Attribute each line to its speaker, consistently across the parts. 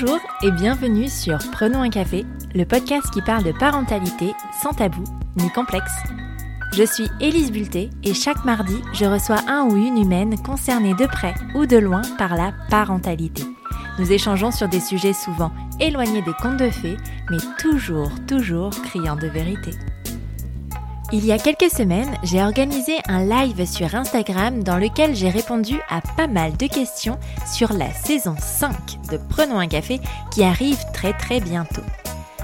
Speaker 1: Bonjour et bienvenue sur Prenons un café, le podcast qui parle de parentalité sans tabou ni complexe. Je suis Élise Bulté et chaque mardi, je reçois un ou une humaine concernée de près ou de loin par la parentalité. Nous échangeons sur des sujets souvent éloignés des contes de fées, mais toujours, toujours criant de vérité. Il y a quelques semaines, j'ai organisé un live sur Instagram dans lequel j'ai répondu à pas mal de questions sur la saison 5 de Prenons un café qui arrive très très bientôt.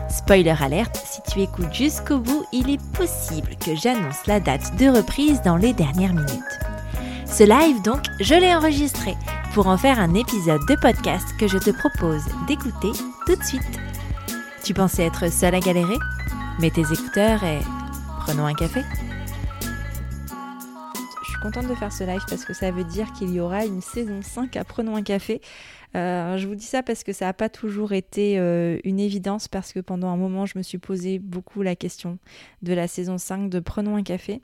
Speaker 1: Spoiler alerte, si tu écoutes jusqu'au bout, il est possible que j'annonce la date de reprise dans les dernières minutes. Ce live donc, je l'ai enregistré pour en faire un épisode de podcast que je te propose d'écouter tout de suite. Tu pensais être seule à galérer? Mets tes écouteurs et Prenons un café
Speaker 2: Je suis contente de faire ce live parce que ça veut dire qu'il y aura une saison 5 à Prenons un café. Euh, je vous dis ça parce que ça n'a pas toujours été euh, une évidence parce que pendant un moment je me suis posé beaucoup la question de la saison 5 de Prenons un café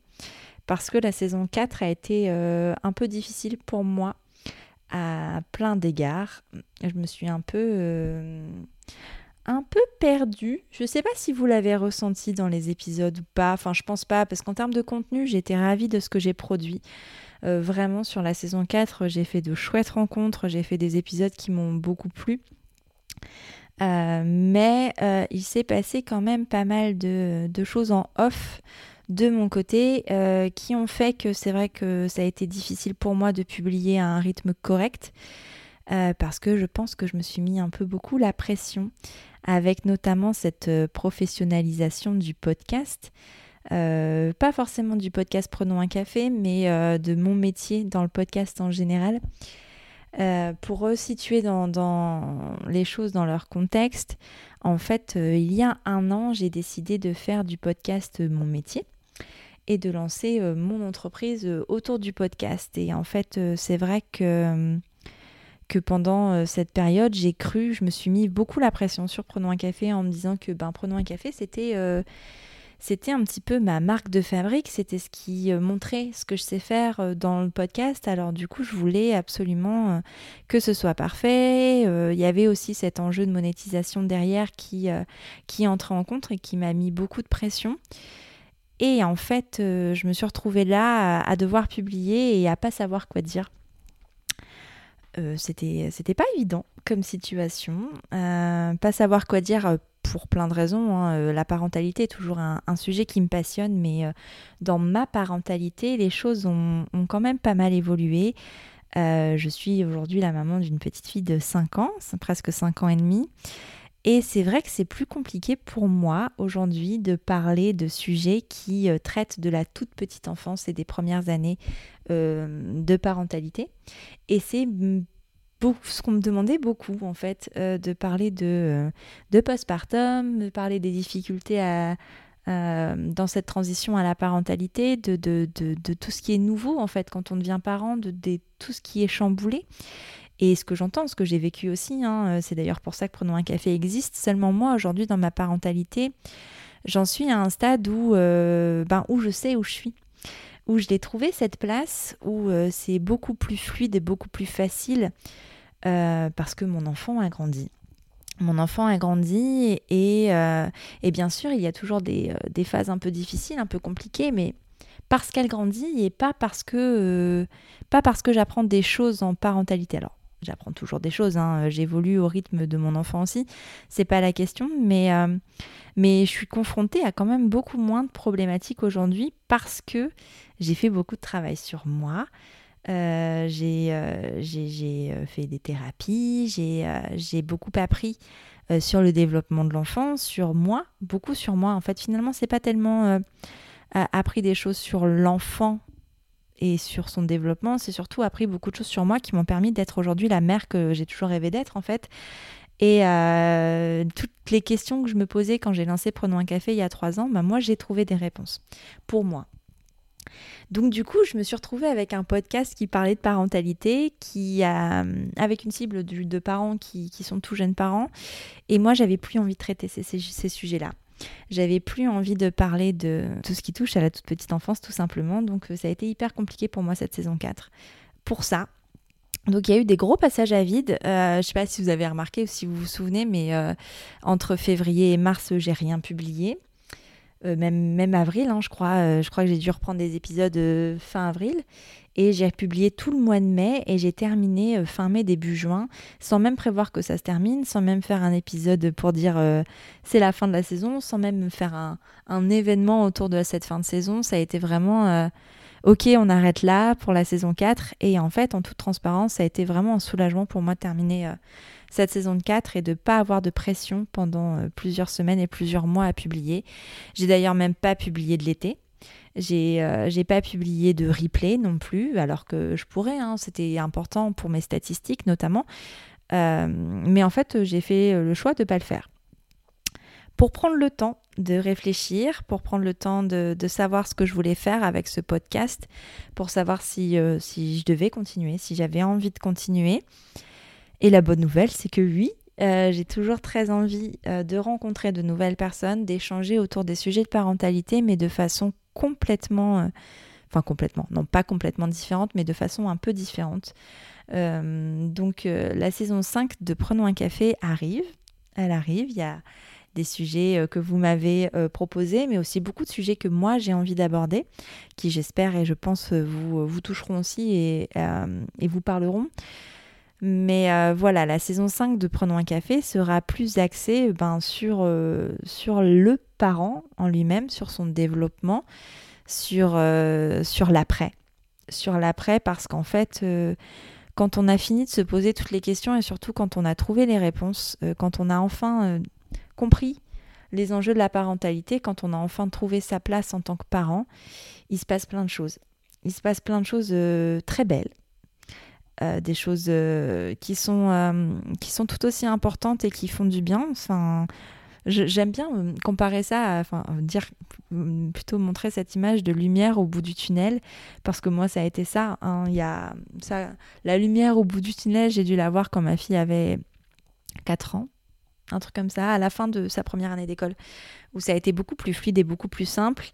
Speaker 2: parce que la saison 4 a été euh, un peu difficile pour moi à plein d'égards. Je me suis un peu un peu perdu. Je ne sais pas si vous l'avez ressenti dans les épisodes ou pas. Enfin, je pense pas, parce qu'en termes de contenu, j'étais ravie de ce que j'ai produit. Euh, vraiment, sur la saison 4, j'ai fait de chouettes rencontres, j'ai fait des épisodes qui m'ont beaucoup plu. Euh, mais euh, il s'est passé quand même pas mal de, de, choses en off de mon côté qui ont fait que c'est vrai que ça a été difficile pour moi de publier à un rythme correct. parce que je pense que je me suis mis un peu beaucoup la pression avec notamment cette euh, professionnalisation du podcast. Euh, pas forcément du podcast Prenons un café, mais euh, de mon métier dans le podcast en général. pour resituer dans, dans, les choses dans leur contexte, en fait, il y a un an, j'ai décidé de faire du podcast mon métier et de lancer mon entreprise autour du podcast. Et en fait, c'est vrai que pendant euh, cette période, j'ai cru, je me suis mis beaucoup la pression sur Prenons un café en me disant que ben, Prenons un café, c'était euh, c'était un petit peu ma marque de fabrique, c'était ce qui euh, montrait ce que je sais faire dans le podcast. Alors du coup, je voulais absolument que ce soit parfait. Il y avait aussi cet enjeu de monétisation derrière qui, qui entrait en compte et qui m'a mis beaucoup de pression. Et en fait, je me suis retrouvée là à, à devoir publier et à pas savoir quoi dire. Euh, c'était pas évident comme situation. Euh, pas savoir quoi dire euh, pour plein de raisons. Hein. La parentalité est toujours un, sujet qui me passionne, mais dans ma parentalité, les choses ont, ont quand même pas mal évolué. je suis aujourd'hui la maman d'une petite fille de 5 ans, presque 5 ans et demi. Et c'est vrai que c'est plus compliqué pour moi aujourd'hui de parler de sujets qui traitent de la toute petite enfance et des premières années euh, de parentalité. Et c'est ce qu'on me demandait beaucoup, en fait, euh, de parler de, euh, de postpartum, de parler des difficultés à, dans cette transition à la parentalité, de, de, de, tout ce qui est nouveau, en fait, quand on devient parent, de, tout ce qui est chamboulé. Et ce que j'entends, ce que j'ai vécu aussi, hein, c'est d'ailleurs pour ça que Prenons un café existe. Seulement moi, aujourd'hui, dans ma parentalité, j'en suis à un stade où, ben, où je sais où je suis où je l'ai trouvé cette place où euh, c'est beaucoup plus fluide et beaucoup plus facile euh, parce que mon enfant a grandi. Mon enfant a grandi et, euh, bien sûr il y a toujours des, des, phases un peu difficiles, un peu compliquées, mais parce qu'elle grandit et pas parce que pas parce que j'apprends des choses en parentalité. Alors j'apprends toujours des choses, hein, j'évolue au rythme de mon enfant aussi, c'est pas la question, mais mais je suis confrontée à quand même beaucoup moins de problématiques aujourd'hui parce que j'ai fait beaucoup de travail sur moi. Euh, j'ai euh, euh, fait des thérapies, j'ai beaucoup appris sur le développement de l'enfant, sur moi, beaucoup sur moi. En fait, finalement, c'est pas tellement appris des choses sur l'enfant et sur son développement, c'est surtout appris beaucoup de choses sur moi qui m'ont permis d'être aujourd'hui la mère que j'ai toujours rêvé d'être en fait. Et toutes les questions que je me posais quand j'ai lancé Prenons un café il y a trois ans, bah moi j'ai trouvé des réponses pour moi. Donc du coup, je me suis retrouvée avec un podcast qui parlait de parentalité, qui a, avec une cible de, parents qui, sont tout jeunes parents. Et moi, j'avais plus envie de traiter ces, sujets-là. J'avais plus envie de parler de tout ce qui touche à la toute petite enfance, tout simplement. Donc ça a été hyper compliqué pour moi cette saison 4. Pour ça, Donc il y a eu des gros passages à vide. Euh, je ne sais pas si vous avez remarqué ou si vous vous souvenez, mais euh, entre février et mars, j'ai rien publié. Euh, même, avril, hein, je crois. je crois que j'ai dû reprendre des épisodes fin avril. Et j'ai publié tout le mois de mai et j'ai terminé fin mai, début juin, sans même prévoir que ça se termine, sans même faire un épisode pour dire c'est la fin de la saison, sans même faire un, événement autour de cette fin de saison. Ça a été vraiment ok, on arrête là pour la saison 4. Et en fait, en toute transparence, ça a été vraiment un soulagement pour moi de terminer euh, cette saison 4 et de ne pas avoir de pression pendant euh, plusieurs semaines et plusieurs mois à publier. J'ai d'ailleurs même pas publié de l'été. J'ai euh, pas publié de replay non plus, alors que je pourrais, hein, c'était important pour mes statistiques notamment. mais en fait, j'ai fait le choix de ne pas le faire pour prendre le temps de réfléchir, pour prendre le temps de, savoir ce que je voulais faire avec ce podcast, pour savoir si, euh, si je devais continuer, si j'avais envie de continuer. Et la bonne nouvelle, c'est que oui, euh, j'ai toujours très envie euh, de rencontrer de nouvelles personnes, d'échanger autour des sujets de parentalité, mais de façon complètement, enfin complètement, non pas complètement différente, mais de façon un peu différente. donc la saison 5 de Prenons un café arrive, elle arrive, il y a des sujets euh, que vous m'avez euh, proposés, mais aussi beaucoup de sujets que moi j'ai envie d'aborder, qui j'espère et je pense euh, vous, vous toucheront aussi et, et vous parleront. Mais voilà, la saison 5 de Prenons un café sera plus axée ben, sur, sur le parent en lui-même, sur son développement, sur, sur l'après. Sur l'après parce qu'en fait, quand on a fini de se poser toutes les questions et surtout quand on a trouvé les réponses, quand on a enfin compris les enjeux de la parentalité, quand on a enfin trouvé sa place en tant que parent, il se passe plein de choses. Il se passe plein de choses euh, très belles, euh, des choses euh, qui, sont, qui sont tout aussi importantes et qui font du bien. Enfin, j'aime bien comparer ça, enfin, dire, plutôt montrer cette image de lumière au bout du tunnel, parce que moi, ça a été ça. Hein. Y a ça, la lumière au bout du tunnel, j'ai dû la voir quand ma fille avait 4 ans un truc comme ça, à la fin de sa première année d'école, où ça a été beaucoup plus fluide et beaucoup plus simple.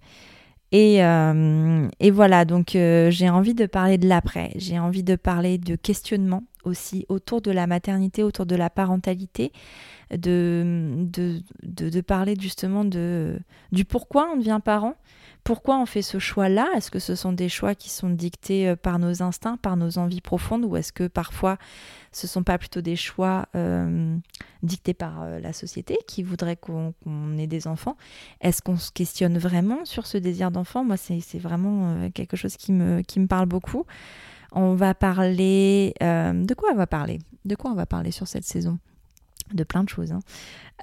Speaker 2: Et, euh, voilà, donc euh, j'ai envie de parler de l'après, j'ai envie de parler de questionnement aussi autour de la maternité, autour de la parentalité, de, de, de, parler justement de, du pourquoi on devient parent, pourquoi on fait ce choix-là? Est-ce que ce sont des choix qui sont dictés euh, par nos instincts, par nos envies profondes, ou est-ce que parfois ce ne sont pas plutôt des choix euh, dictés par euh, la société qui voudrait qu'on ait des enfants? Est-ce qu'on se questionne vraiment sur ce désir d'enfant? Moi, c'est vraiment quelque chose qui me, qui me parle beaucoup. On va parler... de quoi on va parler? De quoi on va parler sur cette saison? De plein de choses. Hein.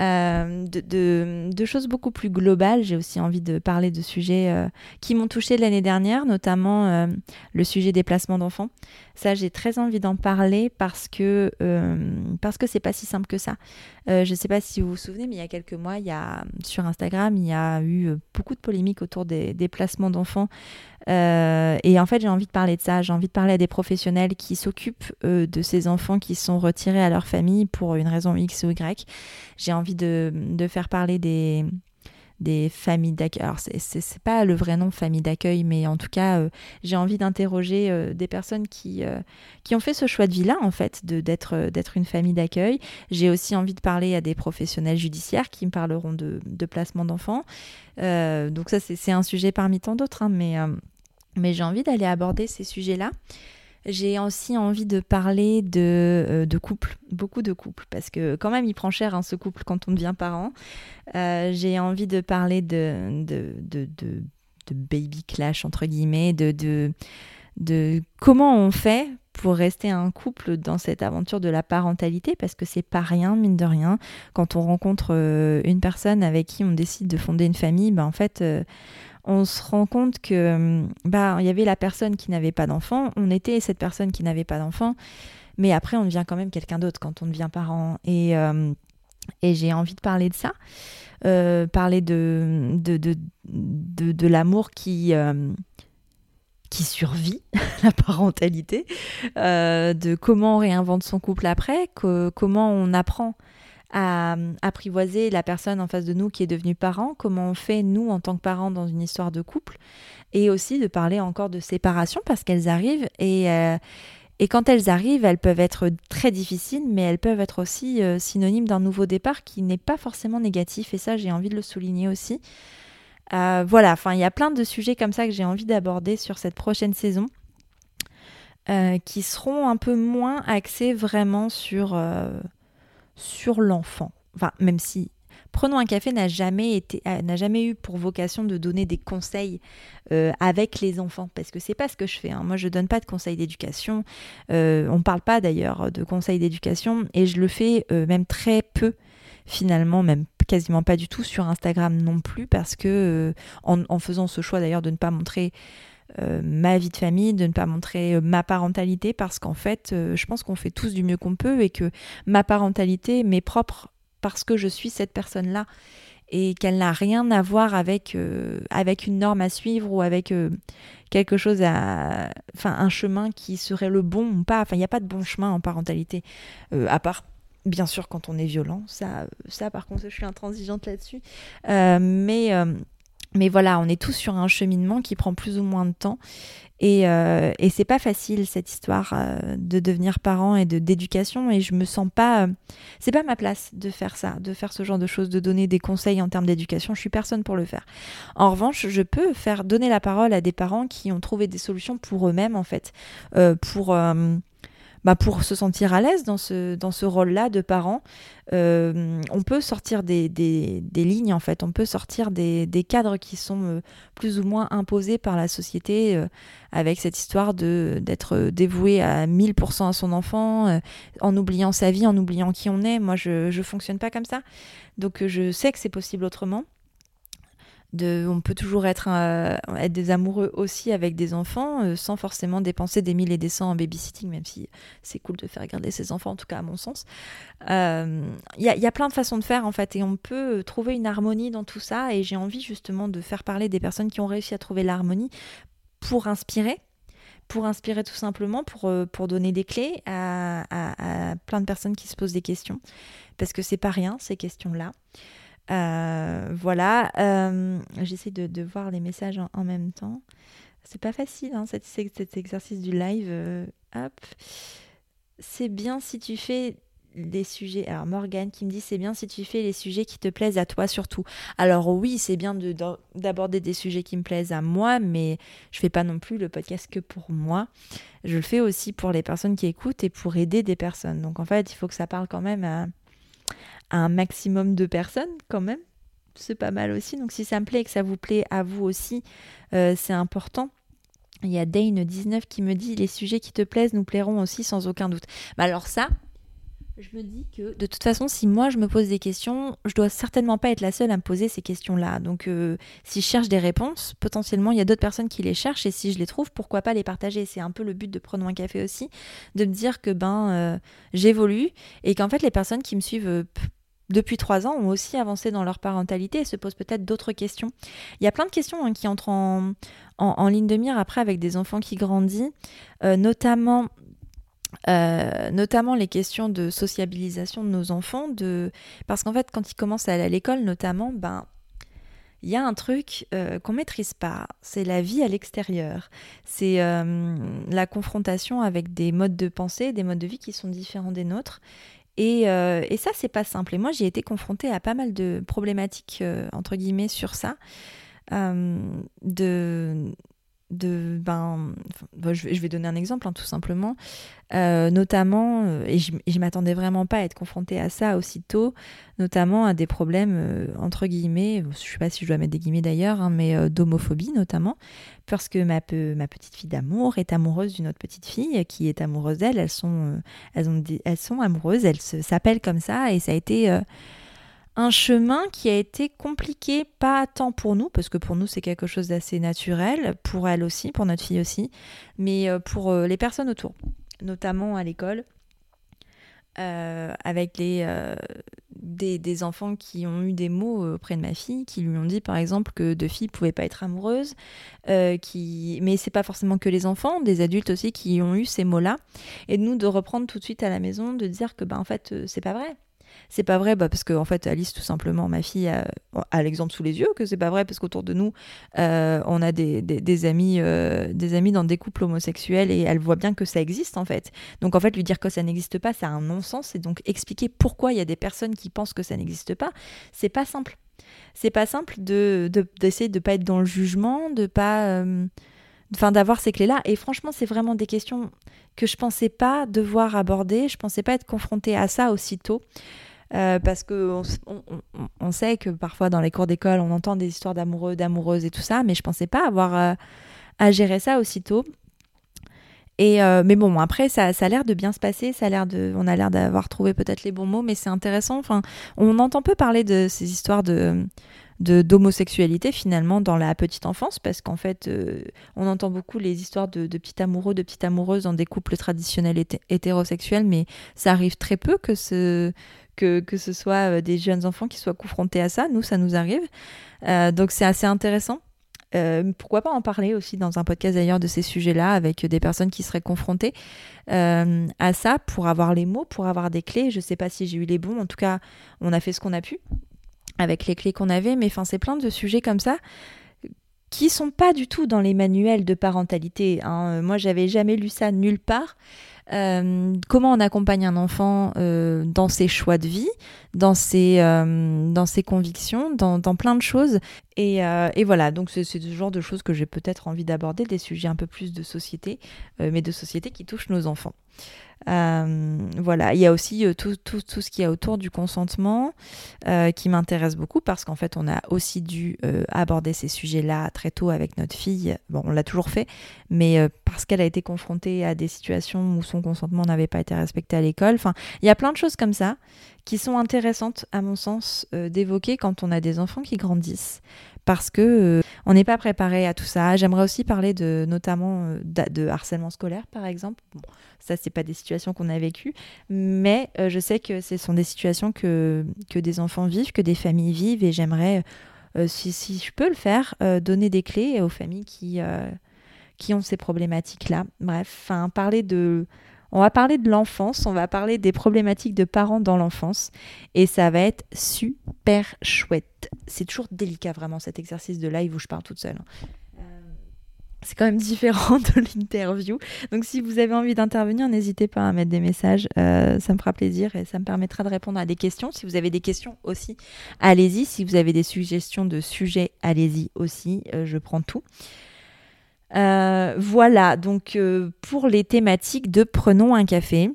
Speaker 2: Euh, de, choses beaucoup plus globales. J'ai aussi envie de parler de sujets euh, qui m'ont touché l'année dernière, notamment euh, le sujet des placements d'enfants. Ça, j'ai très envie d'en parler parce que parce que c'est pas si simple que ça. je ne sais pas si vous vous souvenez, mais il y a quelques mois, il y a sur Instagram, il y a eu beaucoup de polémiques autour des, des placements d'enfants. et en fait, j'ai envie de parler de ça. J'ai envie de parler à des professionnels qui s'occupent de ces enfants qui sont retirés à leur famille pour une raison X ou Y. J'ai envie de, faire parler des, des familles d'accueil. Alors, c'est pas le vrai nom famille d'accueil, mais en tout cas, euh, j'ai envie d'interroger euh, des personnes qui, euh, qui ont fait ce choix de vie-là, en fait, d'être une famille d'accueil. J'ai aussi envie de parler à des professionnels judiciaires qui me parleront de, de placement d'enfants. donc, ça, c'est un sujet parmi tant d'autres, hein, mais, mais j'ai envie d'aller aborder ces sujets-là. J'ai aussi envie de parler de, euh, de couple, beaucoup de couples, parce que quand même il prend cher hein, ce couple quand on devient parent. Euh, j'ai envie de parler de, de, baby clash, entre guillemets, de, de, de comment on fait pour rester un couple dans cette aventure de la parentalité parce que c'est pas rien mine de rien quand on rencontre euh, une personne avec qui on décide de fonder une famille ben en fait on se rend compte que hum, bah il y avait la personne qui n'avait pas d'enfant, on était cette personne qui n'avait pas d'enfant, mais après on devient quand même quelqu'un d'autre quand on devient parent. Et hum, et j'ai envie de parler de ça, euh, parler de de, de, l'amour qui hum, survit la parentalité, euh, de comment on réinvente son couple après, comment on apprend à apprivoiser la personne en face de nous qui est devenue parent, comment on fait nous en tant que parents dans une histoire de couple, et aussi de parler encore de séparation parce qu'elles arrivent et, euh, quand elles arrivent, elles peuvent être très difficiles, mais elles peuvent être aussi euh, synonymes d'un nouveau départ qui n'est pas forcément négatif. Et ça, j'ai envie de le souligner aussi. Euh, voilà, enfin, il y a plein de sujets comme ça que j'ai envie d'aborder sur cette prochaine saison. Qui seront un peu moins axés vraiment sur, sur l'enfant. Enfin, même si Prenons un café n'a jamais été, n'a jamais eu pour vocation de donner des conseils euh, avec les enfants, parce que c'est pas ce que je fais. Hein. Moi, je donne pas de conseils d'éducation. Euh, on parle pas d'ailleurs de conseils d'éducation, et je le fais euh, même très peu finalement, même quasiment pas du tout sur Instagram non plus, parce que en, faisant ce choix d'ailleurs de ne pas montrer ma vie de famille, de ne pas montrer ma parentalité, parce qu'en fait, je pense qu'on fait tous du mieux qu'on peut et que ma parentalité, mes propres parce que je suis cette personne-là et qu'elle n'a rien à voir avec, euh, avec une norme à suivre ou avec euh, quelque chose à. Enfin, un chemin qui serait le bon ou pas. Enfin, il n'y a pas de bon chemin en parentalité, euh, à part. Bien sûr, quand on est violent, ça, ça par contre, je suis intransigeante là-dessus. mais, mais voilà, on est tous sur un cheminement qui prend plus ou moins de temps. Et, euh, et c'est pas facile cette histoire euh, de devenir parent et de d'éducation. Et je me sens pas. Euh, c'est pas ma place de faire ça, de faire ce genre de choses, de donner des conseils en termes d'éducation. Je suis personne pour le faire. En revanche, je peux faire donner la parole à des parents qui ont trouvé des solutions pour eux-mêmes en fait, pour bah, pour se sentir à l'aise dans ce, dans ce rôle-là de parent, euh, on peut sortir des, lignes, en fait, on peut sortir des, des cadres qui sont euh, plus ou moins imposés par la société euh, avec cette histoire de, d'être dévoué à 1000% à son enfant, en oubliant sa vie, en oubliant qui on est. Moi, je ne fonctionne pas comme ça. Donc, je sais que c'est possible autrement on peut toujours être, euh, des amoureux aussi avec des enfants euh, sans forcément dépenser des mille et des cents en babysitting, même si c'est cool de faire garder ses enfants, en tout cas à mon sens. Il euh, y, a, plein de façons de faire en fait et on peut trouver une harmonie dans tout ça et j'ai envie justement de faire parler des personnes qui ont réussi à trouver l'harmonie pour inspirer pour inspirer tout simplement, pour, pour donner des clés à, à, plein de personnes qui se posent des questions. Parce que c'est pas rien, ces questions-là. Euh, voilà, euh, j'essaie de, voir les messages en, même temps. C'est pas facile, hein, cet, exercice du live. Euh, hop. C'est bien si tu fais les sujets. Alors Morgane qui me dit c'est bien si tu fais les sujets qui te plaisent à toi surtout. Alors oui, c'est bien d'aborder des sujets qui me plaisent à moi, mais je fais pas non plus le podcast que pour moi. Je le fais aussi pour les personnes qui écoutent et pour aider des personnes. Donc en fait, il faut que ça parle quand même à, un maximum de personnes quand même. C'est pas mal aussi. Donc si ça me plaît et que ça vous plaît à vous aussi, euh, c'est important. Il y a Dane19 qui me dit les sujets qui te plaisent nous plairont aussi sans aucun doute. Bah alors ça, je me dis que de toute façon, si moi je me pose des questions, je dois certainement pas être la seule à me poser ces questions-là. Donc euh, si je cherche des réponses, potentiellement il y a d'autres personnes qui les cherchent et si je les trouve, pourquoi pas les partager? C'est un peu le but de Prenons un café aussi, de me dire que ben euh, j'évolue et qu'en fait les personnes qui me suivent depuis trois ans, ont aussi avancé dans leur parentalité et se posent peut-être d'autres questions. Il y a plein de questions hein, qui entrent en, ligne de mire après avec des enfants qui grandissent, euh, notamment euh, notamment les questions de sociabilisation de nos enfants, de... parce qu'en fait, quand ils commencent à aller à l'école, notamment, ben, il y a un truc euh, qu'on maîtrise pas, c'est la vie à l'extérieur, c'est la confrontation avec des modes de pensée, des modes de vie qui sont différents des nôtres, et, euh, et, ça, c'est pas simple. Et moi, j'ai été confrontée à pas mal de problématiques, euh, entre guillemets, sur ça. Euh, de, ben, je, vais donner un exemple, hein, tout simplement. Euh, notamment, euh, et je, ne m'attendais vraiment pas à être confrontée à ça aussitôt, notamment à des problèmes, euh, entre guillemets, je sais pas si je dois mettre des guillemets d'ailleurs, hein, mais d'homophobie notamment, parce que ma, ma petite fille d'amour est amoureuse d'une autre petite fille qui est amoureuse d'elle, elles sont, elles, ont elles sont amoureuses, elles s'appellent comme ça, et ça a été un chemin qui a été compliqué, pas tant pour nous, parce que pour nous c'est quelque chose d'assez naturel, pour elle aussi, pour notre fille aussi, mais pour les personnes autour notamment à l'école, euh, avec les, euh, des, enfants qui ont eu des mots auprès de ma fille, qui lui ont dit par exemple que deux filles pouvaient pas être amoureuses, euh, qui... mais c'est pas forcément que les enfants, des adultes aussi qui ont eu ces mots-là, et nous de reprendre tout de suite à la maison, de dire que bah, en fait c'est pas vrai. C'est pas vrai bah, parce que en fait Alice tout simplement ma fille a, l'exemple sous les yeux que c'est pas vrai parce qu'autour de nous euh, on a des, amis euh, des amis dans des couples homosexuels et elle voit bien que ça existe en fait. Donc en fait lui dire que ça n'existe pas c'est un non-sens et donc expliquer pourquoi il y a des personnes qui pensent que ça n'existe pas c'est pas simple. C'est pas simple de d'essayer de, pas être dans le jugement, de pas euh, enfin d'avoir ces clés là et franchement c'est vraiment des questions que je pensais pas devoir aborder, je pensais pas être confrontée à ça aussitôt. Euh, parce que on, sait que parfois dans les cours d'école on entend des histoires d'amoureux, d'amoureuses et tout ça, mais je pensais pas avoir euh, à gérer ça aussitôt. Et euh, mais bon, après ça, ça a l'air de bien se passer, ça a l'air de, on a l'air d'avoir trouvé peut-être les bons mots, mais c'est intéressant. Enfin, on entend peu parler de ces histoires de d'homosexualité finalement dans la petite enfance parce qu'en fait on entend beaucoup les histoires de, de petits amoureux de petites amoureuses dans des couples traditionnels hétérosexuels mais ça arrive très peu que ce que, que ce soit euh, des jeunes enfants qui soient confrontés à ça nous ça nous arrive euh, donc c'est assez intéressant pourquoi pas en parler aussi dans un podcast d'ailleurs de ces sujets-là avec des personnes qui seraient confrontées à ça pour avoir les mots, pour avoir des clés. Je ne sais pas si j'ai eu les bons. En tout cas, on a fait ce qu'on a pu avec les clés qu'on avait, mais enfin c'est plein de sujets comme ça qui sont pas du tout dans les manuels de parentalité. Hein. Moi, j'avais jamais lu ça nulle part. Euh, comment on accompagne un enfant euh, dans ses choix de vie, dans ses, euh, dans ses convictions, dans, plein de choses. Et, et voilà, donc c'est ce genre de choses que j'ai peut-être envie d'aborder, des sujets un peu plus de société, mais de société qui touchent nos enfants. Voilà, il y a aussi tout, tout, tout, ce qui est autour du consentement qui m'intéresse beaucoup parce qu'en fait, on a aussi dû aborder ces sujets-là très tôt avec notre fille. Bon, on l'a toujours fait, mais parce qu'elle a été confrontée à des situations où son consentement n'avait pas été respecté à l'école. Enfin, il y a plein de choses comme ça qui sont intéressantes, à mon sens, d'évoquer quand on a des enfants qui grandissent parce que euh, on n'est pas préparé à tout ça. J'aimerais aussi parler de notamment euh, de, harcèlement scolaire par exemple. Bon, ça c'est pas des situations qu'on a vécues, mais euh, je sais que ce sont des situations que que des enfants vivent, que des familles vivent et j'aimerais si, si, je peux le faire, donner des clés aux familles qui qui ont ces problématiques là. Bref, enfin parler de on va parler de l'enfance, on va parler des problématiques de parents dans l'enfance et ça va être super chouette. C'est toujours délicat vraiment cet exercice de live où je parle toute seule. Hein. Euh, c'est quand même différent de l'interview. Donc si vous avez envie d'intervenir, n'hésitez pas à mettre des messages. Euh, ça me fera plaisir et ça me permettra de répondre à des questions. Si vous avez des questions aussi, allez-y. Si vous avez des suggestions de sujets, allez-y aussi. Euh, je prends tout. Euh, voilà, donc euh, pour les thématiques de Prenons un café.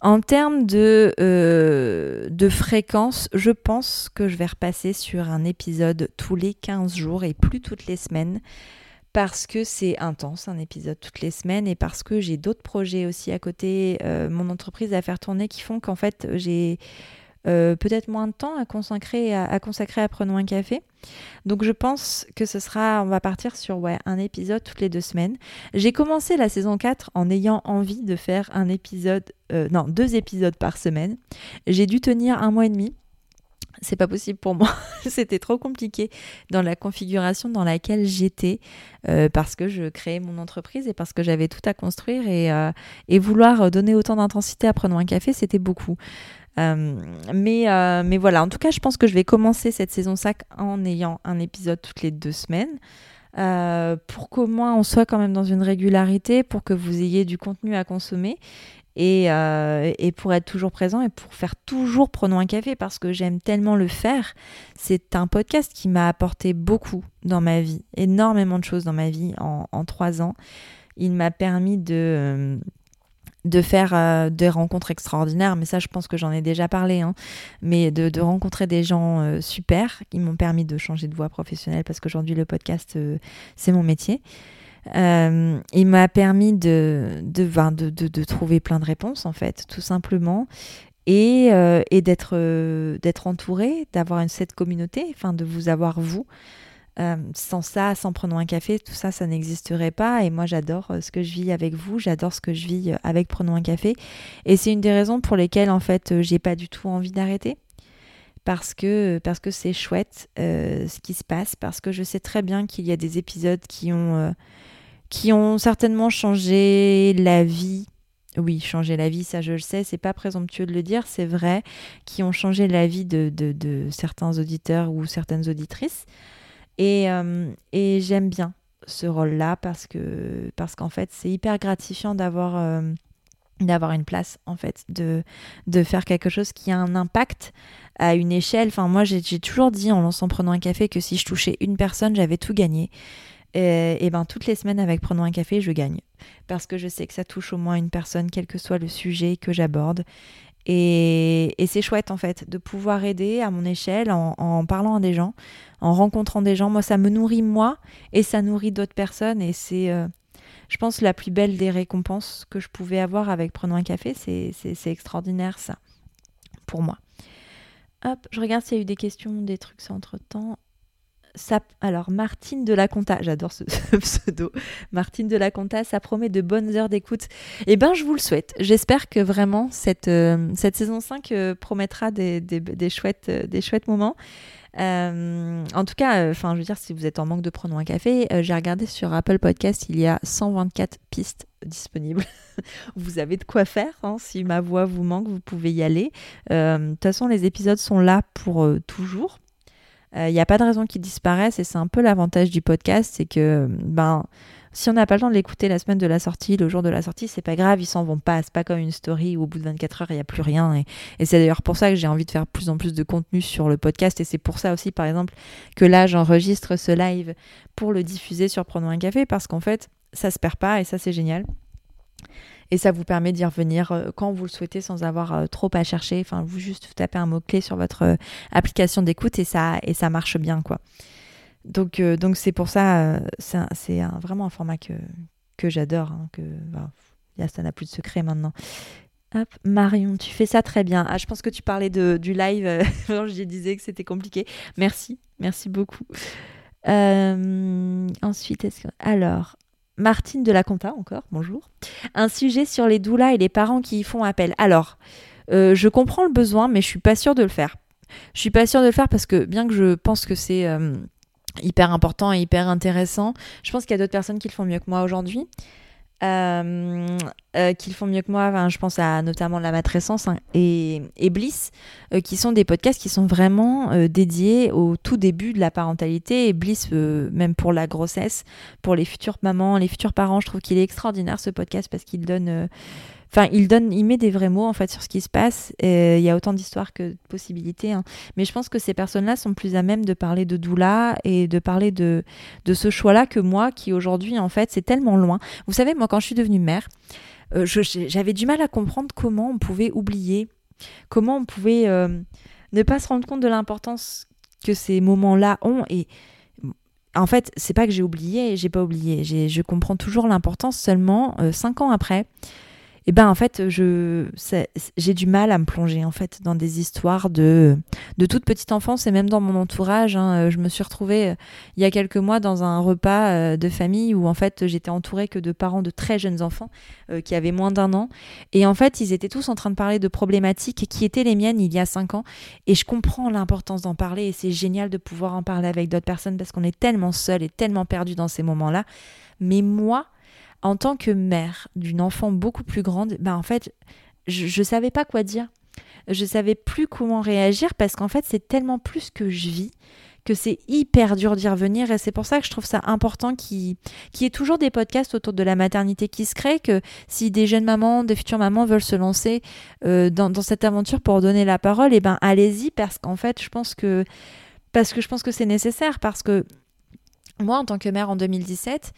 Speaker 2: En termes de, euh, de fréquence, je pense que je vais repasser sur un épisode tous les 15 jours et plus toutes les semaines parce que c'est intense, un épisode toutes les semaines, et parce que j'ai d'autres projets aussi à côté, mon entreprise à faire tourner, qui font qu'en fait j'ai euh, peut-être moins de temps à consacrer à, consacrer à Prenons un café. Donc je pense que ce sera, on va partir sur ouais, un épisode toutes les deux semaines. J'ai commencé la saison 4 en ayant envie de faire un épisode, euh, non, deux épisodes par semaine. J'ai dû tenir un mois et demi. C'est pas possible pour moi. C'était trop compliqué dans la configuration dans laquelle j'étais euh, parce que je créais mon entreprise et parce que j'avais tout à construire et, vouloir donner autant d'intensité à Prenons un café, c'était beaucoup. Euh, mais, euh, mais voilà, en tout cas, je pense que je vais commencer cette saison 5 en ayant un épisode toutes les deux semaines. Euh, pour qu'au moins on soit quand même dans une régularité, pour que vous ayez du contenu à consommer et, et, pour être toujours présent et pour faire toujours Prenons un café parce que j'aime tellement le faire. C'est un podcast qui m'a apporté beaucoup dans ma vie, énormément de choses dans ma vie en, en trois ans. Il m'a permis de de faire euh, des rencontres extraordinaires, mais ça je pense que j'en ai déjà parlé, hein. mais de, rencontrer des gens euh, super qui m'ont permis de changer de voie professionnelle parce qu'aujourd'hui le podcast euh, c'est mon métier. il m'a permis de de, de, de, trouver plein de réponses en fait, tout simplement, et, et d'être d'être entouré, d'avoir cette communauté, enfin de vous avoir vous. Euh, sans ça, sans prendre un café, tout ça, ça n'existerait pas. Et moi, j'adore euh, ce que je vis avec vous, j'adore ce que je vis euh, avec Prenons un café. Et c'est une des raisons pour lesquelles, en fait, j'ai pas du tout envie d'arrêter. Parce que parce que c'est chouette ce qui se passe, parce que je sais très bien qu'il y a des épisodes qui ont qui ont certainement changé la vie oui, changer la vie, ça je le sais, c'est pas présomptueux de le dire, c'est vrai, qui ont changé la vie de, de, certains auditeurs ou certaines auditrices. Et, euh, et j'aime bien ce rôle-là parce que parce qu'en fait, c'est hyper gratifiant d'avoir euh, une place en fait de, faire quelque chose qui a un impact à une échelle enfin moi j'ai toujours dit en lançant prenant un café que si je touchais une personne j'avais tout gagné et, ben toutes les semaines avec Prenons un café, je gagne. Parce que je sais que ça touche au moins une personne, quel que soit le sujet que j'aborde. Et, c'est chouette en fait de pouvoir aider à mon échelle en, parlant à des gens, en rencontrant des gens. Moi, ça me nourrit moi et ça nourrit d'autres personnes. Et c'est, euh, je pense, la plus belle des récompenses que je pouvais avoir avec Prenons un café. C'est extraordinaire ça, pour moi. Hop, je regarde s'il y a eu des questions, des trucs entre temps alors, Martine de la Conta, j'adore ce, pseudo. Martine de la Conta, ça promet de bonnes heures d'écoute. Eh bien, je vous le souhaite. J'espère que vraiment cette, euh, saison 5 euh, promettra des, chouettes, euh, des chouettes moments. en tout cas, enfin, je veux dire, si vous êtes en manque de prenons un café, j'ai regardé sur Apple Podcast, il y a 124 pistes disponibles. vous avez de quoi faire. Hein. Si ma voix vous manque, vous pouvez y aller. De toute façon, les épisodes sont là pour toujours il euh, n'y a pas de raison qu'ils disparaissent et c'est un peu l'avantage du podcast, c'est que ben si on n'a pas le temps de l'écouter la semaine de la sortie, le jour de la sortie, c'est pas grave, ils s'en vont pas. C'est pas comme une story où au bout de 24 heures, il n'y a plus rien. Et, c'est d'ailleurs pour ça que j'ai envie de faire plus en plus de contenu sur le podcast. Et c'est pour ça aussi, par exemple, que là, j'enregistre ce live pour le diffuser sur Prenons un café parce qu'en fait, ça se perd pas et ça, c'est génial et ça vous permet d'y revenir euh, quand vous le souhaitez sans avoir euh, trop à chercher. Enfin, vous juste tapez un mot-clé sur votre euh, application d'écoute et ça, et ça marche bien, quoi. Donc, donc c'est pour ça, c'est vraiment un format que, que j'adore. Hein, que ça n'a plus de secret maintenant. Hop, Marion, tu fais ça très bien. Ah, je pense que tu parlais de, du live. je disais que c'était compliqué. Merci, merci beaucoup. ensuite, est-ce que... alors, Martine de la Conta, encore, bonjour. Un sujet sur les doulas et les parents qui y font appel. Alors, euh, je comprends le besoin, mais je suis pas sûre de le faire. Je suis pas sûre de le faire parce que bien que je pense que c'est euh, hyper important et hyper intéressant, je pense qu'il y a d'autres personnes qui le font mieux que moi aujourd'hui. Euh, euh, qu'ils font mieux que moi. je pense à notamment La Matrescence hein, et, Bliss, euh, qui sont des podcasts qui sont vraiment dédiés au tout début de la parentalité. Et Bliss, même pour la grossesse, pour les futures mamans, les futurs parents, je trouve qu'il est extraordinaire ce podcast parce qu'il donne Enfin, il donne, il met des vrais mots en fait sur ce qui se passe. il y a autant d'histoires que de possibilités. Hein. Mais je pense que ces personnes-là sont plus à même de parler de doula et de parler de, de ce choix-là que moi, qui aujourd'hui en fait, c'est tellement loin. Vous savez, moi, quand je suis devenue mère, euh, j'avais du mal à comprendre comment on pouvait oublier, comment on pouvait euh, ne pas se rendre compte de l'importance que ces moments-là ont et en fait, c'est pas que j'ai oublié, j'ai pas oublié. Je comprends toujours l'importance seulement euh, cinq ans après et eh ben en fait je j'ai du mal à me plonger en fait dans des histoires de de toute petite enfance et même dans mon entourage hein. je me suis retrouvée euh, il y a quelques mois dans un repas euh, de famille où en fait j'étais entourée que de parents de très jeunes enfants euh, qui avaient moins d'un an. Et en fait ils étaient tous en train de parler de problématiques qui étaient les miennes il y a cinq ans. Et je comprends l'importance d'en parler et c'est génial de pouvoir en parler avec d'autres personnes parce qu'on est tellement seul et tellement perdu dans ces moments là mais moi en tant que mère d'une enfant beaucoup plus grande, ben en fait, je ne savais pas quoi dire. Je savais plus comment réagir parce qu'en fait, c'est tellement plus que je vis que c'est hyper dur d'y revenir et c'est pour ça que je trouve ça important qu'il y ait toujours des podcasts autour de la maternité qui se créent, que si des jeunes mamans, des futures mamans veulent se lancer euh, dans, cette aventure pour donner la parole, et eh ben allez-y parce qu'en fait je pense que parce que je pense que c'est nécessaire parce que moi en tant que mère en 2017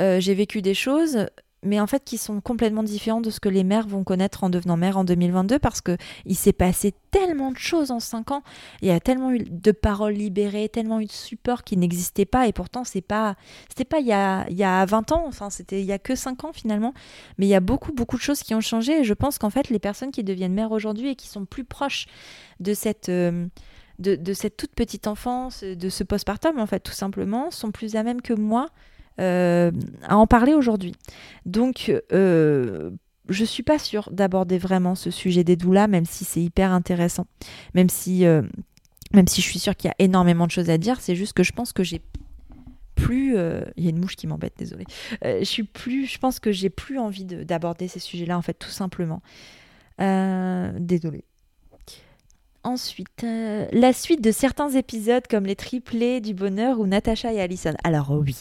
Speaker 2: euh, j'ai vécu des choses, mais en fait qui sont complètement différentes de ce que les mères vont connaître en devenant mère en 2022 parce que il s'est passé tellement de choses en 5 ans. Il y a tellement eu de paroles libérées, tellement eu de support qui n'existait pas et pourtant c'est pas c'était pas il y a il y a 20 ans, enfin c'était il y a que 5 ans finalement, mais il y a beaucoup beaucoup de choses qui ont changé et je pense qu'en fait les personnes qui deviennent mères aujourd'hui et qui sont plus proches de cette euh, de, de, cette toute petite enfance, de ce postpartum en fait tout simplement, sont plus à même que moi à en parler aujourd'hui. Donc, euh, je suis pas sûre d'aborder vraiment ce sujet des doulas, même si c'est hyper intéressant, même si, euh, même si je suis sûre qu'il y a énormément de choses à dire. C'est juste que je pense que j'ai plus. Il y a une mouche qui m'embête, désolée. je suis plus. Je pense que j'ai plus envie d'aborder ces sujets-là, en fait, tout simplement. désolée. Ensuite, la suite de certains épisodes comme les triplés du bonheur ou Natacha et Allison. Alors oui,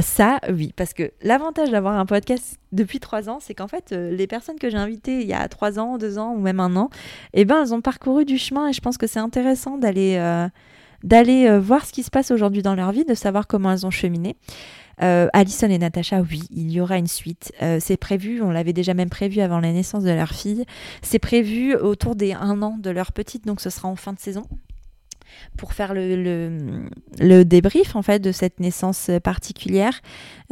Speaker 2: ça oui, parce que l'avantage d'avoir un podcast depuis trois ans, c'est qu'en fait, les personnes que j'ai invitées il y a trois ans, deux ans ou même un an, eh ben, elles ont parcouru du chemin et je pense que c'est intéressant d'aller d'aller euh, voir ce qui se passe aujourd'hui dans leur vie, de savoir comment elles ont cheminé. Euh, Alison et Natacha, oui, il y aura une suite. Euh, c'est prévu, on l'avait déjà même prévu avant la naissance de leur fille. C'est prévu autour des un an de leur petite, donc ce sera en fin de saison pour faire le, le, débrief en fait de cette naissance particulière,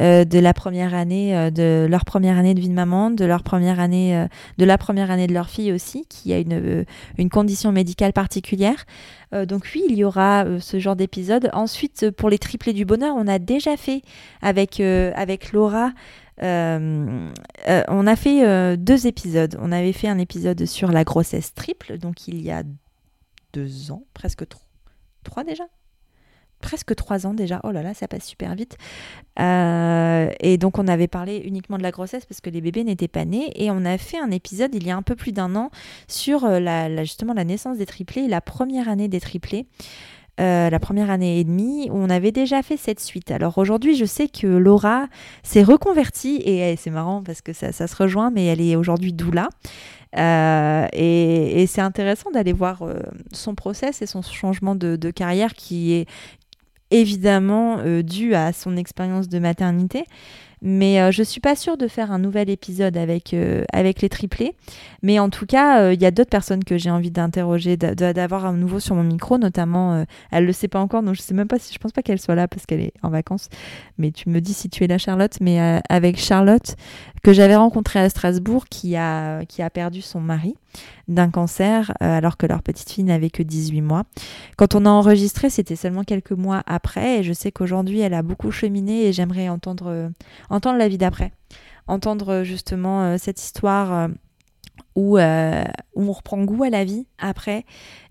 Speaker 2: euh, de la première année, euh, de leur première année de vie de maman, de leur première année, euh, de la première année de leur fille aussi, qui a une, une condition médicale particulière. donc oui, il y aura ce genre d'épisode. Ensuite, pour les triplés du bonheur, on a déjà fait avec, avec Laura. on a fait deux épisodes. On avait fait un épisode sur la grossesse triple, donc il y a deux ans, presque trois trois déjà presque trois ans déjà. Oh là là, ça passe super vite. Euh, et donc on avait parlé uniquement de la grossesse parce que les bébés n'étaient pas nés. Et on a fait un épisode il y a un peu plus d'un an sur euh, la, justement la naissance des triplés, la première année des triplés. Euh, la première année et demie, où on avait déjà fait cette suite. Alors aujourd'hui, je sais que Laura s'est reconvertie, et c'est marrant parce que ça, ça, se rejoint, mais elle est aujourd'hui doula. Euh, et, c'est intéressant d'aller voir euh, son process et son changement de, carrière qui est évidemment euh, dû à son expérience de maternité. Mais euh, je suis pas sûre de faire un nouvel épisode avec, euh, avec les triplés. Mais en tout cas, euh, il y a d'autres personnes que j'ai envie d'interroger, d'avoir un nouveau sur mon micro, notamment. elle le sait pas encore, donc je sais même pas si je pense pas qu'elle soit là parce qu'elle est en vacances. Mais tu me dis si tu es là, Charlotte. Mais avec Charlotte, que j'avais rencontrée à Strasbourg, qui a, qui a perdu son mari d'un cancer alors que leur petite fille n'avait que 18 mois. Quand on a enregistré, c'était seulement quelques mois après et je sais qu'aujourd'hui elle a beaucoup cheminé et j'aimerais entendre, entendre la vie d'après, entendre euh, justement euh, cette histoire euh, où, on reprend goût à la vie après.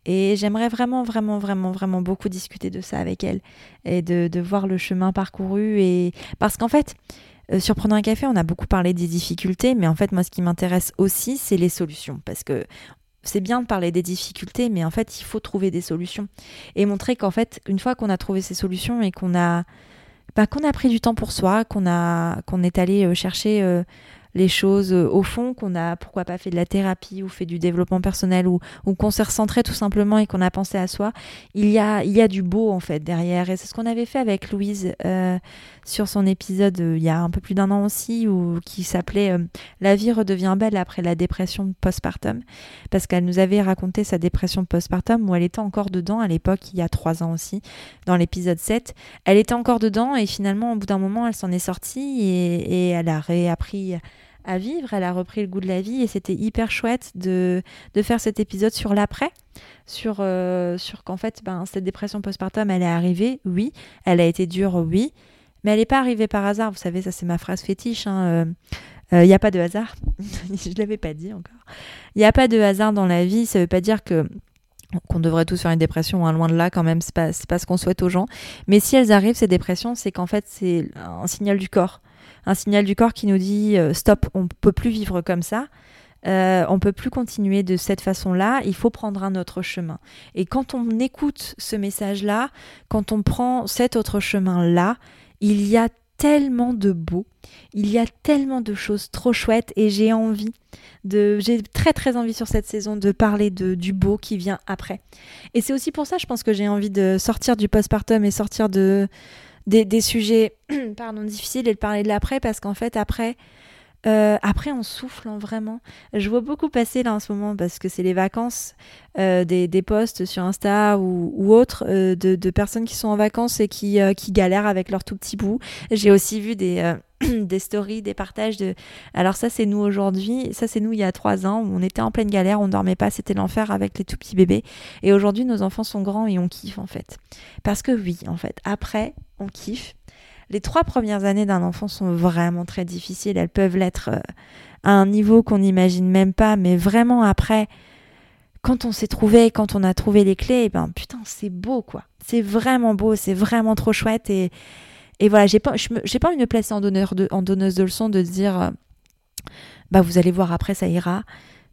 Speaker 2: Et j'aimerais vraiment, vraiment, vraiment, vraiment beaucoup discuter de ça avec elle et de, voir le chemin parcouru. Et parce qu'en fait, sur Prenant un café, on a beaucoup parlé des difficultés, mais en fait, moi, ce qui m'intéresse aussi, c'est les solutions. Parce que c'est bien de parler des difficultés, mais en fait, il faut trouver des solutions. Et montrer qu'en fait, une fois qu'on a trouvé ces solutions et qu'on a bah, qu'on a pris du temps pour soi, qu'on a qu'on est allé euh, chercher euh, les choses euh, au fond, qu'on a pourquoi pas fait de la thérapie ou fait du développement personnel ou, qu'on s'est recentré tout simplement et qu'on a pensé à soi, il y a, du beau en fait derrière. Et c'est ce qu'on avait fait avec Louise sur son épisode euh, il y a un peu plus d'un an aussi, où, qui s'appelait La vie redevient belle après la dépression postpartum, parce qu'elle nous avait raconté sa dépression postpartum où elle était encore dedans à l'époque, il y a trois ans aussi, dans l'épisode 7. Elle était encore dedans et finalement au bout d'un moment elle s'en est sortie et, et elle a réappris à vivre, elle a repris le goût de la vie et c'était hyper chouette de, de, faire cet épisode sur l'après, sur, euh, sur qu'en fait, ben, cette dépression postpartum, elle est arrivée, oui, elle a été dure, oui, mais elle n'est pas arrivée par hasard, vous savez, ça c'est ma phrase fétiche, il hein, n'y euh, euh, a pas de hasard, je ne l'avais pas dit encore, il n'y a pas de hasard dans la vie, ça ne veut pas dire qu'on devrait tous faire une dépression, hein, loin de là quand même, c'est pas, pas ce qu'on souhaite aux gens. Mais si elles arrivent, ces dépressions, c'est qu'en fait c'est un signal du corps un signal du corps qui nous dit euh, stop, on ne peut plus vivre comme ça. Euh, on peut plus continuer de cette façon-là, il faut prendre un autre chemin. Et quand on écoute ce message-là, quand on prend cet autre chemin-là, il y a tellement de beau, il y a tellement de choses trop chouettes et j'ai envie de, j'ai très très envie sur cette saison de parler de, du beau qui vient après. Et c'est aussi pour ça, je pense que j'ai envie de sortir du postpartum et sortir de, des, sujets pardon, difficiles et de parler de l'après parce qu'en fait, après, euh, après, on souffle hein, vraiment. Je vois beaucoup passer là en ce moment parce que c'est les vacances euh, des, des, posts sur Insta ou, autres euh, de, de, personnes qui sont en vacances et qui, qui galèrent avec leur tout petit bout. J'ai aussi vu des, des stories, des partages de. Alors, ça, c'est nous aujourd'hui. Ça, c'est nous il y a trois ans où on était en pleine galère, on dormait pas, c'était l'enfer avec les tout petits bébés. Et aujourd'hui, nos enfants sont grands et on kiffe en fait. Parce que oui, en fait, après, on kiffe les trois premières années d'un enfant sont vraiment très difficiles. Elles peuvent l'être euh, à un niveau qu'on n'imagine même pas, mais vraiment après, quand on s'est trouvé, quand on a trouvé les clés, ben putain, c'est beau quoi. C'est vraiment beau, c'est vraiment trop chouette et voilà, j'ai pas, j'ai pas envie de, en donneuse de leçons, de dire, euh, bah vous allez voir après, ça ira.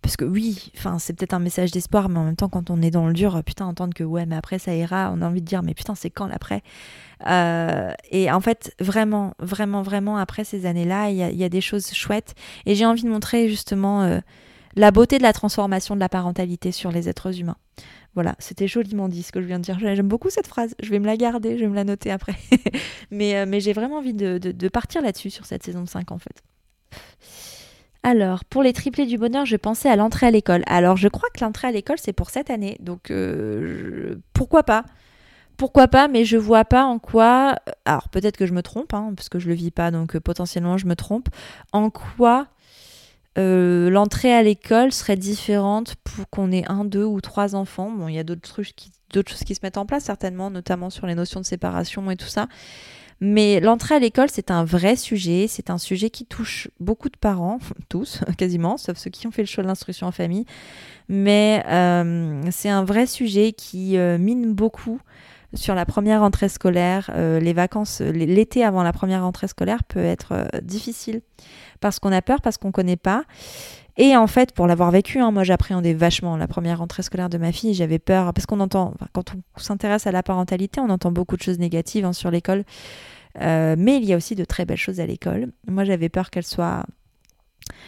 Speaker 2: Parce que oui, enfin c'est peut-être un message d'espoir, mais en même temps, quand on est dans le dur, putain, entendre que ouais, mais après ça ira, on a envie de dire, mais putain, c'est quand l'après? Euh, Et en fait, vraiment, vraiment, vraiment, après ces années-là, il y, a des choses chouettes. Et j'ai envie de montrer justement euh, la beauté de la transformation de la parentalité sur les êtres humains. Voilà, c'était joliment dit ce que je viens de dire. J'aime beaucoup cette phrase. Je vais me la garder, je vais me la noter après. mais, euh, mais j'ai vraiment envie de, de, partir là-dessus sur cette saison 5 en fait. Alors, pour les triplés du bonheur, je pensais à l'entrée à l'école. Alors, je crois que l'entrée à l'école, c'est pour cette année. Donc, euh, pourquoi pas? Pourquoi pas, mais je vois pas en quoi. Alors peut-être que je me trompe, hein, parce que je le vis pas, donc euh, potentiellement je me trompe. En quoi euh, l'entrée à l'école serait différente pour qu'on ait un, deux ou trois enfants? Bon, il y a d'autres d'autres choses qui se mettent en place certainement, notamment sur les notions de séparation et tout ça. Mais l'entrée à l'école, c'est un vrai sujet. C'est un sujet qui touche beaucoup de parents, tous quasiment, sauf ceux qui ont fait le choix de l'instruction en famille. Mais euh, c'est un vrai sujet qui euh, mine beaucoup sur la première rentrée scolaire. les vacances, l'été avant la première rentrée scolaire peut être difficile parce qu'on a peur, parce qu'on ne connaît pas. Et en fait, pour l'avoir vécu, hein, moi j'appréhendais vachement la première rentrée scolaire de ma fille. J'avais peur parce qu'on entend, quand on s'intéresse à la parentalité, on entend beaucoup de choses négatives hein, sur l'école. Euh, mais il y a aussi de très belles choses à l'école. Moi j'avais peur qu'elle soit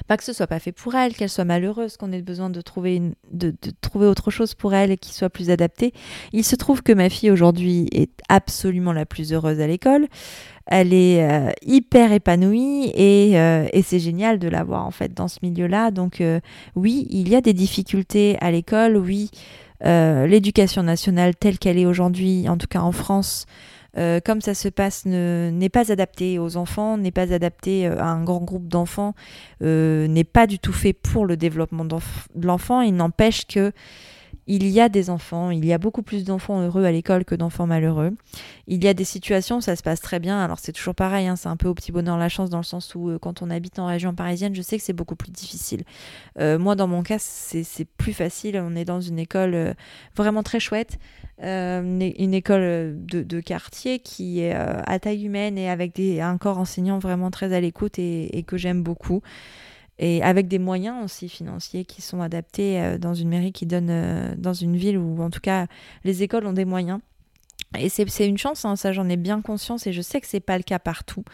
Speaker 2: pas que ce soit pas fait pour elle, qu'elle soit malheureuse, qu'on ait besoin de trouver, de, trouver autre chose pour elle qui soit plus adaptée. Il se trouve que ma fille aujourd'hui est absolument la plus heureuse à l'école. Elle est euh, hyper épanouie euh, et, c'est génial de la voir en fait dans ce milieu-là. Donc euh, oui, il y a des difficultés à l'école. Oui, l'éducation nationale telle qu'elle est aujourd'hui, en tout cas en France, comme ça se passe, n'est pas adapté aux enfants, n'est pas adapté euh, à un grand groupe d'enfants, n'est pas du tout fait pour le développement de l'enfant. Il n'empêche que il y a des enfants, il y a beaucoup plus d'enfants heureux à l'école que d'enfants malheureux. Il y a des situations où ça se passe très bien. Alors c'est toujours pareil, hein, c'est un peu au petit bonheur la chance dans le sens où quand on habite en région parisienne, je sais que c'est beaucoup plus difficile. moi dans mon cas, c'est plus facile. On est dans une école vraiment très chouette. Euh, une école de, quartier qui est euh, à taille humaine et avec des, un corps enseignant vraiment très à l'écoute et, que j'aime beaucoup. Et avec des moyens aussi financiers qui sont adaptés euh, dans une mairie qui donne dans une ville où en tout cas les écoles ont des moyens. Et c'est une chance, hein, ça j'en ai bien conscience et je sais que c'est pas le cas partout.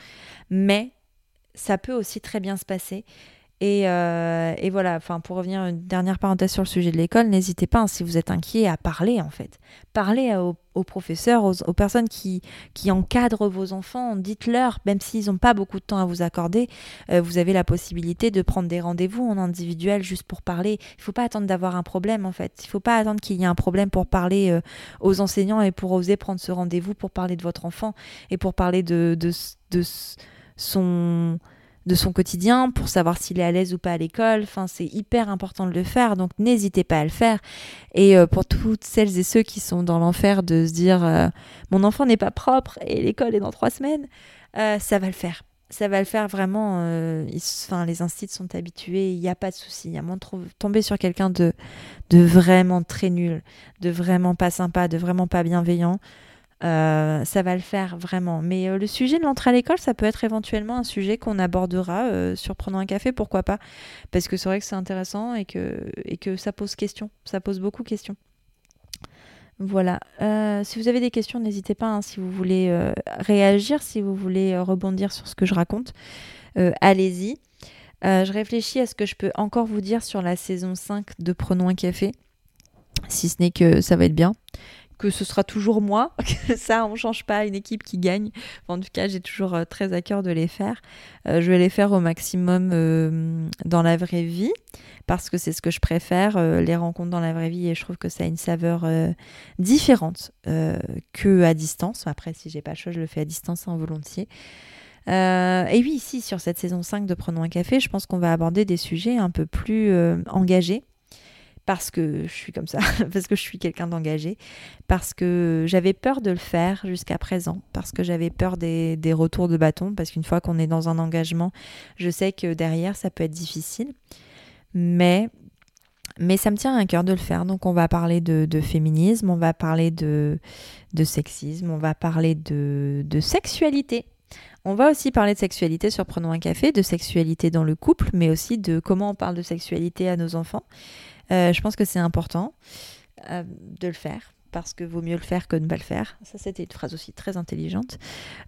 Speaker 2: Mais ça peut aussi très bien se passer. Euh, et, voilà, enfin, pour revenir une dernière parenthèse sur le sujet de l'école, n'hésitez pas, hein, si vous êtes inquiet, à parler en fait. Parlez aux, professeurs, aux, personnes qui, encadrent vos enfants, dites-leur, même s'ils n'ont pas beaucoup de temps à vous accorder, euh, vous avez la possibilité de prendre des rendez-vous en individuel juste pour parler. Il ne faut pas attendre d'avoir un problème en fait. Il ne faut pas attendre qu'il y ait un problème pour parler euh, aux enseignants et pour oser prendre ce rendez-vous pour parler de votre enfant et pour parler de son de son quotidien pour savoir s'il est à l'aise ou pas à l'école. Enfin, c'est hyper important de le faire, donc n'hésitez pas à le faire. Et euh, pour toutes celles et ceux qui sont dans l'enfer de se dire euh, mon enfant n'est pas propre et l'école est dans trois semaines, euh, ça va le faire. Ça va le faire vraiment. enfin, les instituts sont habitués, il n'y a pas de souci. À moins de tomber sur quelqu'un de vraiment très nul, de vraiment pas sympa, de vraiment pas bienveillant. Euh, ça va le faire vraiment. Mais euh, le sujet de l'entrée à l'école, ça peut être éventuellement un sujet qu'on abordera euh, sur Prenons un café, pourquoi pas Parce que c'est vrai que c'est intéressant et que. Ça pose beaucoup de questions. Voilà. si vous avez des questions, n'hésitez pas. Hein, si vous voulez réagir, si vous voulez rebondir sur ce que je raconte, allez-y. je réfléchis à ce que je peux encore vous dire sur la saison 5 de Prenons un café. Si ce n'est que ça va être bien que ce sera toujours moi, ça on change pas une équipe qui gagne. en tout cas, j'ai toujours euh, très à cœur de les faire. Euh, je vais les faire au maximum euh, dans la vraie vie parce que c'est ce que je préfère, les rencontres dans la vraie vie et je trouve que ça a une saveur différente que à distance. Après, si j'ai pas le choix, je le fais à distance en volontiers. et oui, ici, sur cette saison 5 de Prenons un café, je pense qu'on va aborder des sujets un peu plus engagés parce que je suis comme ça, parce que je suis quelqu'un d'engagé, parce que j'avais peur de le faire jusqu'à présent, parce que j'avais peur des, retours de bâton, parce qu'une fois qu'on est dans un engagement, je sais que derrière, ça peut être difficile. Mais, mais ça me tient à cœur de le faire. Donc on va parler de, féminisme, on va parler de, de, sexisme, on va parler de, de sexualité On va aussi parler de sexualité sur Prenons un café, de sexualité dans le couple, mais aussi de comment on parle de sexualité à nos enfants. Je pense que c'est important de le faire parce que vaut mieux le faire que ne pas le faire. Ça, c'était une phrase aussi très intelligente.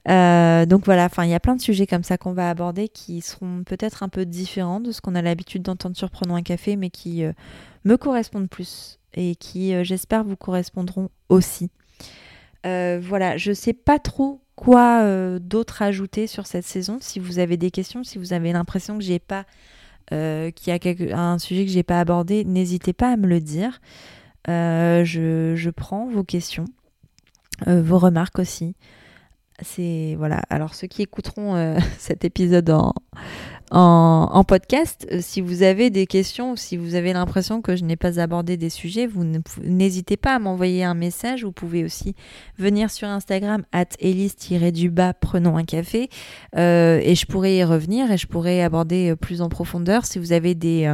Speaker 2: Euh, donc voilà, il y a plein de sujets comme ça qu'on va aborder qui seront peut-être un peu différents de ce qu'on a l'habitude d'entendre sur Prenons un café, mais qui euh, me correspondent plus et qui, euh, j'espère, vous correspondront aussi. voilà, je sais pas trop quoi d'autre ajouter sur cette saison. Si vous avez des questions, si vous avez l'impression que j'ai pas qu'il y a un sujet que j'ai pas abordé, n'hésitez pas à me le dire. Euh, je, prends vos questions, euh, vos remarques aussi. C'est voilà. Alors ceux qui écouteront euh, cet épisode en, en, podcast. Euh, si vous avez des questions si vous avez l'impression que je n'ai pas abordé des sujets, vous n'hésitez pas à m'envoyer un message. Vous pouvez aussi venir sur Instagram at elise-du-bas prenons un café euh, et je pourrais y revenir et je pourrais aborder euh, plus en profondeur si vous avez des,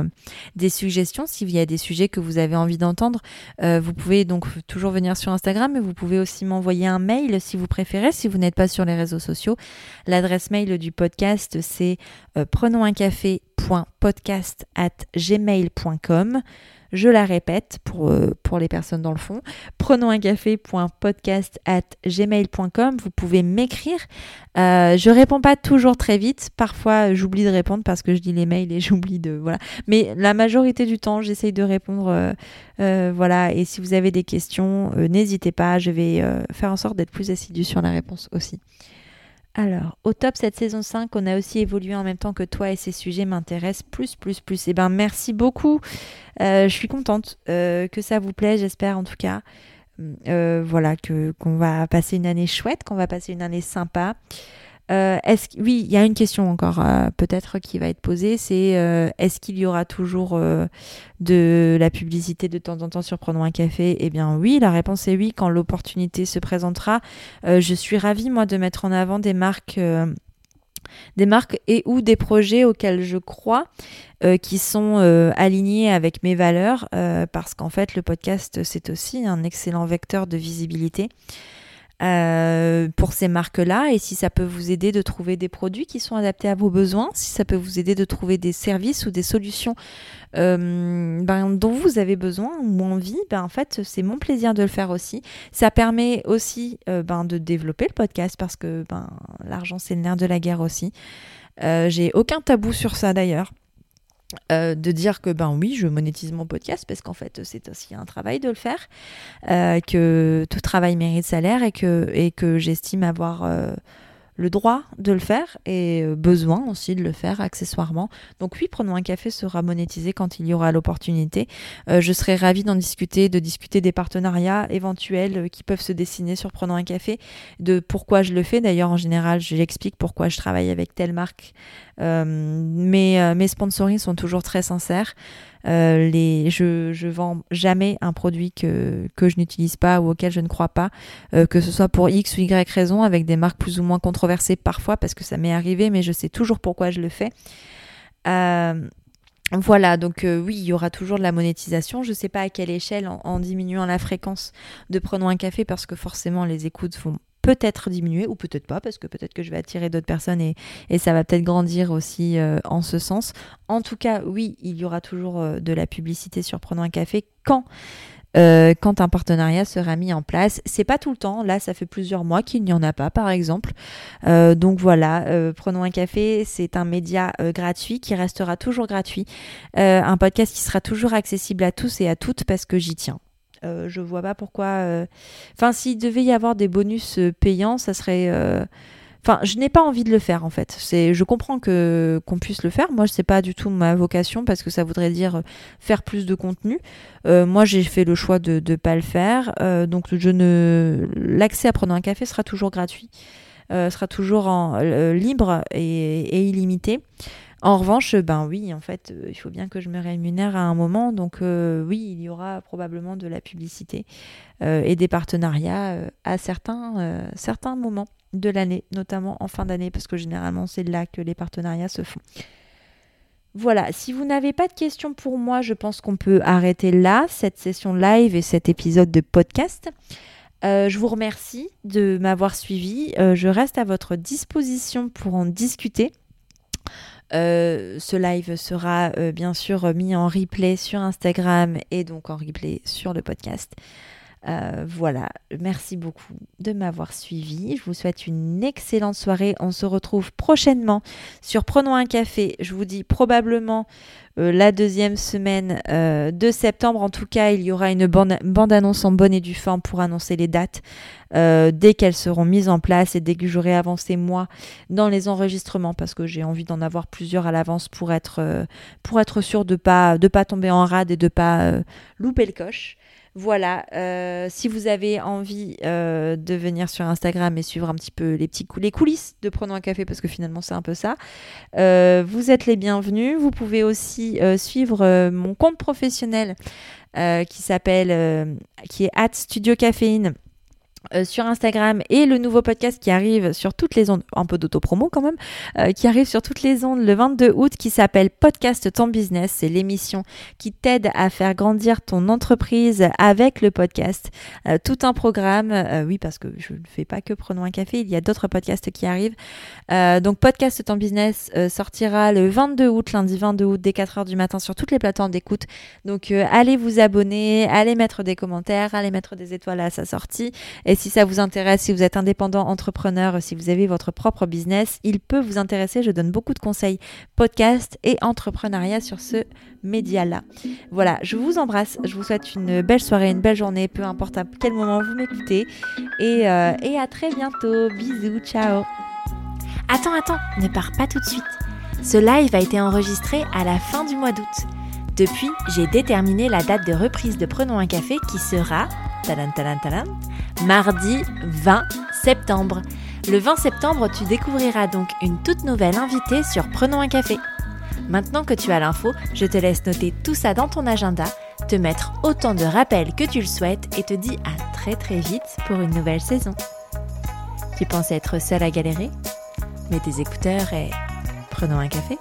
Speaker 2: des suggestions, s'il y a des sujets que vous avez envie d'entendre. vous pouvez donc toujours venir sur Instagram mais vous pouvez aussi m'envoyer un mail si vous préférez, si vous n'êtes pas sur les réseaux sociaux. L'adresse mail du podcast c'est prenons un café.podcast at gmail.com. Je la répète pour, euh, pour les personnes dans le fond. Prenons un café.podcast at gmail.com. Vous pouvez m'écrire. Euh, je réponds pas toujours très vite. Parfois, j'oublie de répondre parce que je lis les mails et j'oublie de. Voilà. Mais la majorité du temps, j'essaye de répondre. Euh, voilà. Et si vous avez des questions, n'hésitez pas. Je vais faire en sorte d'être plus assidue sur la réponse aussi. Alors, au top cette saison 5, on a aussi évolué en même temps que toi et ces sujets m'intéressent plus, plus, plus. Eh ben, merci beaucoup. Euh, je suis contente euh, que ça vous plaît, j'espère en tout cas. Euh, voilà, que qu'on va passer une année chouette, qu'on va passer une année sympa. Euh, oui, il y a une question encore euh, peut-être qui va être posée, c'est euh, est-ce qu'il y aura toujours de la publicité de temps en temps sur Prenons un café? Eh bien oui, la réponse est oui, quand l'opportunité se présentera. je suis ravie, moi, de mettre en avant des marques des marques et ou des projets auxquels je crois qui sont alignés avec mes valeurs parce qu'en fait le podcast c'est aussi un excellent vecteur de visibilité euh, pour ces marques-là et si ça peut vous aider de trouver des produits qui sont adaptés à vos besoins, si ça peut vous aider de trouver des services ou des solutions euh, ben, dont vous avez besoin ou envie, ben, en fait c'est mon plaisir de le faire aussi. Ça permet aussi euh, ben, de développer le podcast parce que ben, l'argent c'est le nerf de la guerre aussi. J'ai aucun tabou sur ça d'ailleurs. Euh, de dire que ben oui, je monétise mon podcast parce qu'en fait c'est aussi un travail de le faire, euh, que tout travail mérite salaire et que, j'estime avoir euh, le droit de le faire et euh, besoin aussi de le faire accessoirement. Donc oui, Prenons un café sera monétisé quand il y aura l'opportunité. Euh, je serais ravie d'en discuter, de discuter des partenariats éventuels euh, qui peuvent se dessiner sur Prenons un café, de pourquoi je le fais. D'ailleurs, en général, j'explique pourquoi je travaille avec telle marque. mais mes sponsorings sont toujours très sincères. Euh, je, je vends jamais un produit que, je n'utilise pas ou auquel je ne crois pas, euh, que ce soit pour X ou Y raison, avec des marques plus ou moins controversées parfois, parce que ça m'est arrivé, mais je sais toujours pourquoi je le fais. Euh, voilà, donc oui, il y aura toujours de la monétisation. Je ne sais pas à quelle échelle, en, en, diminuant la fréquence de Prenons un café, parce que forcément les écoutes vont peut-être diminuer ou peut-être pas parce que peut-être que je vais attirer d'autres personnes et, ça va peut-être grandir aussi euh, en ce sens. En tout cas, oui, il y aura toujours euh, de la publicité sur Prenons un café quand euh, quand un partenariat sera mis en place. C'est pas tout le temps. Là, ça fait plusieurs mois qu'il n'y en a pas, par exemple. donc voilà, prenons un café. C'est un média gratuit qui restera toujours gratuit, un podcast qui sera toujours accessible à tous et à toutes parce que j'y tiens. Euh, je vois pas pourquoi. Euh, enfin, s'il devait y avoir des bonus euh, payants, ça serait. Enfin, je n'ai pas envie de le faire en fait. C'est, je comprends que qu'on puisse le faire. Moi, c'est pas du tout ma vocation parce que ça voudrait dire faire plus de contenu. moi, j'ai fait le choix de ne pas le faire. donc, je ne, l'accès à prendre un café sera toujours gratuit, sera toujours libre et illimité. En revanche, ben oui, en fait, euh, il faut bien que je me rémunère à un moment. Donc euh, oui, il y aura probablement de la publicité euh, et des partenariats à certains, moments de l'année, notamment en fin d'année, parce que généralement c'est là que les partenariats se font. Voilà, si vous n'avez pas de questions pour moi, je pense qu'on peut arrêter là cette session live et cet épisode de podcast. Je vous remercie de m'avoir suivi. Je reste à votre disposition pour en discuter. Euh, ce live sera bien sûr mis en replay sur Instagram et donc en replay sur le podcast. Voilà, merci beaucoup de m'avoir suivi. Je vous souhaite une excellente soirée. On se retrouve prochainement sur Prenons un café. Je vous dis probablement euh, la deuxième semaine euh, de septembre. En tout cas, il y aura une bande-annonce en bonne et due forme pour annoncer les dates euh, dès qu'elles seront mises en place et dès que j'aurai avancé moi dans les enregistrements parce que j'ai envie d'en avoir plusieurs à l'avance pour être, pour être sûr de ne pas, de pas tomber en rade et de ne pas louper le coche. Voilà, euh, si vous avez envie euh, de venir sur Instagram et suivre un petit peu les petits coulisses de Prenons un café, parce que finalement c'est un peu ça, euh, vous êtes les bienvenus. Vous pouvez aussi suivre mon compte professionnel qui s'appelle, qui est at Studio Caféine euh, sur Instagram et le nouveau podcast qui arrive sur toutes les ondes, un peu d'autopromo quand même, euh, qui arrive sur toutes les ondes le 22 août qui s'appelle Podcast Ton Business. C'est l'émission qui t'aide à faire grandir ton entreprise avec le podcast. Euh, tout un programme, oui parce que je ne fais pas que Prenons un café, il y a d'autres podcasts qui arrivent. donc Podcast Ton Business sortira le 22 août, lundi 22 août dès 4h du matin sur toutes les plateformes d'écoute. Donc allez vous abonner, allez mettre des commentaires, allez mettre des étoiles à sa sortie. Si ça vous intéresse, si vous êtes indépendant, entrepreneur, si vous avez votre propre business, il peut vous intéresser. Je donne beaucoup de conseils podcast et entrepreneuriat sur ce média-là. Voilà, je vous embrasse. Je vous souhaite une belle soirée, une belle journée, peu importe à quel moment vous m'écoutez. Et, euh, et à très bientôt. Bisous, ciao.
Speaker 1: Attends, attends, ne pars pas tout de suite. Ce live a été enregistré à la fin du mois d'août. Depuis, j'ai déterminé la date de reprise de Prenons un café qui sera mardi 20 septembre. Le 20 septembre, tu découvriras donc une toute nouvelle invitée sur Prenons un café. Maintenant que tu as l'info, je te laisse noter tout ça dans ton agenda, te mettre autant de rappels que tu le souhaites et te dis à très très vite pour une nouvelle saison. Tu penses être seul à galérer? Mets tes écouteurs et prenons un café.